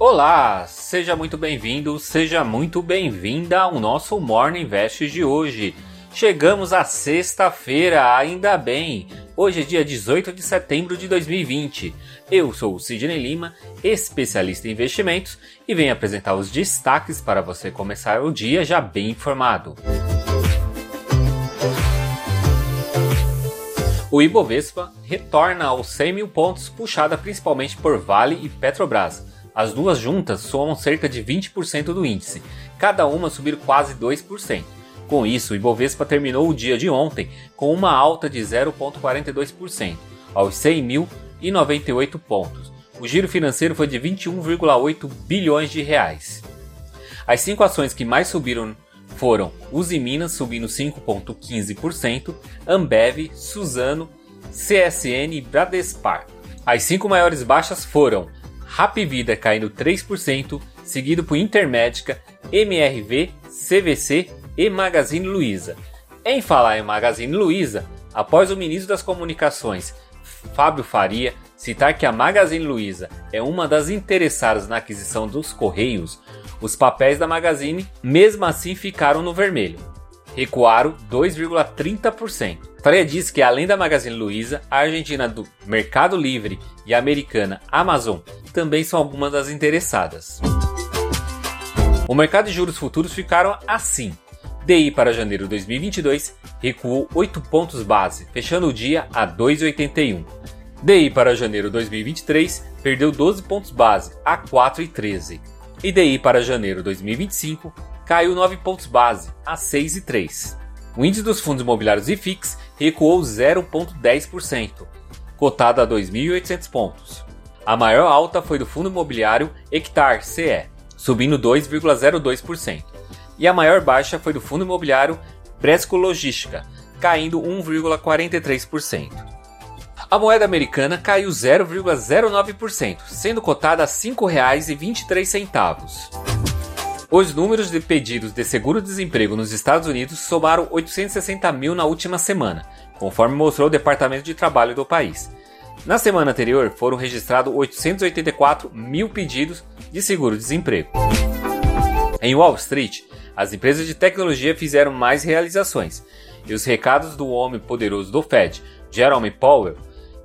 Olá, seja muito bem-vindo, seja muito bem-vinda ao nosso Morning Invest de hoje. Chegamos à sexta-feira, ainda bem. Hoje é dia 18 de setembro de 2020. Eu sou o Sidney Lima, especialista em investimentos, e venho apresentar os destaques para você começar o dia já bem informado. O Ibovespa retorna aos 100 mil pontos, puxada principalmente por Vale e Petrobras. As duas juntas somam cerca de 20% do índice, cada uma subir quase 2%. Com isso, o Ibovespa terminou o dia de ontem com uma alta de 0,42%, aos 100.098 pontos. O giro financeiro foi de 21,8 bilhões de reais. As cinco ações que mais subiram foram Usiminas subindo 5,15%, Ambev, Suzano, CSN e Bradespar. As cinco maiores baixas foram Rap Vida caindo 3%, seguido por Intermédica, MRV, CVC e Magazine Luiza. Em falar em Magazine Luiza, após o ministro das Comunicações, Fábio Faria, citar que a Magazine Luiza é uma das interessadas na aquisição dos Correios, os papéis da Magazine mesmo assim ficaram no vermelho. Recuaram 2,30%. Faria disse que além da Magazine Luiza, a Argentina do Mercado Livre e a americana Amazon também são algumas das interessadas. O mercado de juros futuros ficaram assim. DI para janeiro de 2022 recuou 8 pontos base, fechando o dia a 2,81. DI para janeiro de 2023 perdeu 12 pontos base, a 4,13. E DI para janeiro de 2025 caiu 9 pontos base, a 6,3. O índice dos fundos imobiliários IFIX recuou 0,10%, cotado a 2.800 pontos. A maior alta foi do fundo imobiliário Hectar CE, subindo 2,02%. E a maior baixa foi do fundo imobiliário Presco Logística, caindo 1,43%. A moeda americana caiu 0,09%, sendo cotada a R$ 5,23. Os números de pedidos de seguro-desemprego nos Estados Unidos somaram 860 mil na última semana, conforme mostrou o Departamento de Trabalho do país. Na semana anterior, foram registrados 884 mil pedidos de seguro-desemprego. Em Wall Street, as empresas de tecnologia fizeram mais realizações, e os recados do homem poderoso do Fed, Jerome Powell,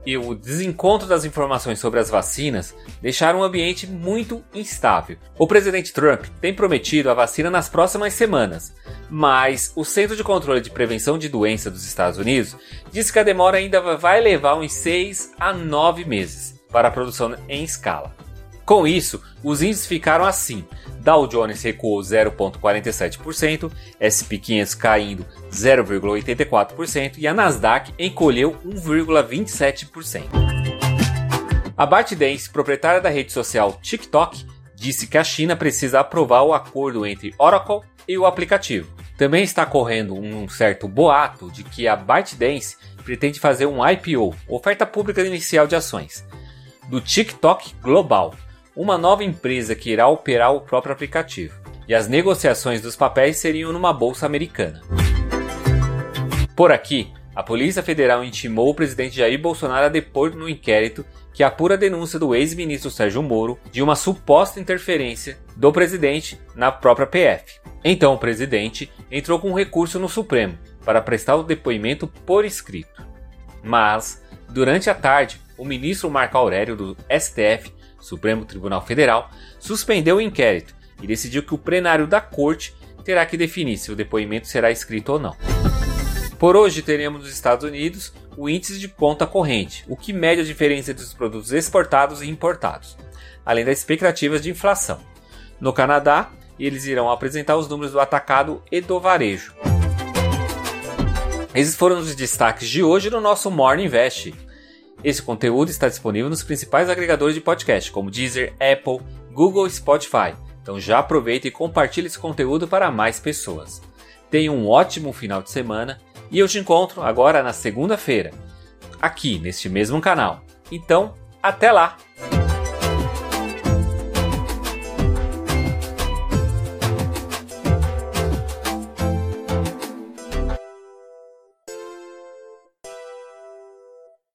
e o desencontro das informações sobre as vacinas deixaram o ambiente muito instável. O presidente Trump tem prometido a vacina nas próximas semanas, mas o Centro de Controle de Prevenção de Doenças dos Estados Unidos disse que a demora ainda vai levar uns 6 a 9 meses para a produção em escala. Com isso, os índices ficaram assim: Dow Jones recuou 0,47%, SP 500 caindo 0,84% e a Nasdaq encolheu 1,27%. A ByteDance, proprietária da rede social TikTok, disse que a China precisa aprovar o acordo entre Oracle e o aplicativo. Também está correndo um certo boato de que a ByteDance pretende fazer um IPO, oferta pública inicial de ações, do TikTok Global, uma nova empresa que irá operar o próprio aplicativo, e as negociações dos papéis seriam numa bolsa americana. Por aqui, a Polícia Federal intimou o presidente Jair Bolsonaro a depor no inquérito que apura a denúncia do ex-ministro Sérgio Moro de uma suposta interferência do presidente na própria PF. Então o presidente entrou com um recurso no Supremo para prestar o depoimento por escrito. Mas, durante a tarde, o ministro Marco Aurélio do STF Supremo Tribunal Federal, suspendeu o inquérito e decidiu que o plenário da corte terá que definir se o depoimento será escrito ou não. Por hoje teremos nos Estados Unidos o índice de conta corrente, o que mede a diferença entre os produtos exportados e importados, além das expectativas de inflação. No Canadá, eles irão apresentar os números do atacado e do varejo. Esses foram os destaques de hoje no nosso Morning Invest. Esse conteúdo está disponível nos principais agregadores de podcast, como Deezer, Apple, Google e Spotify. Então já aproveita e compartilhe esse conteúdo para mais pessoas. Tenha um ótimo final de semana e eu te encontro agora na segunda-feira, aqui neste mesmo canal. Então, até lá!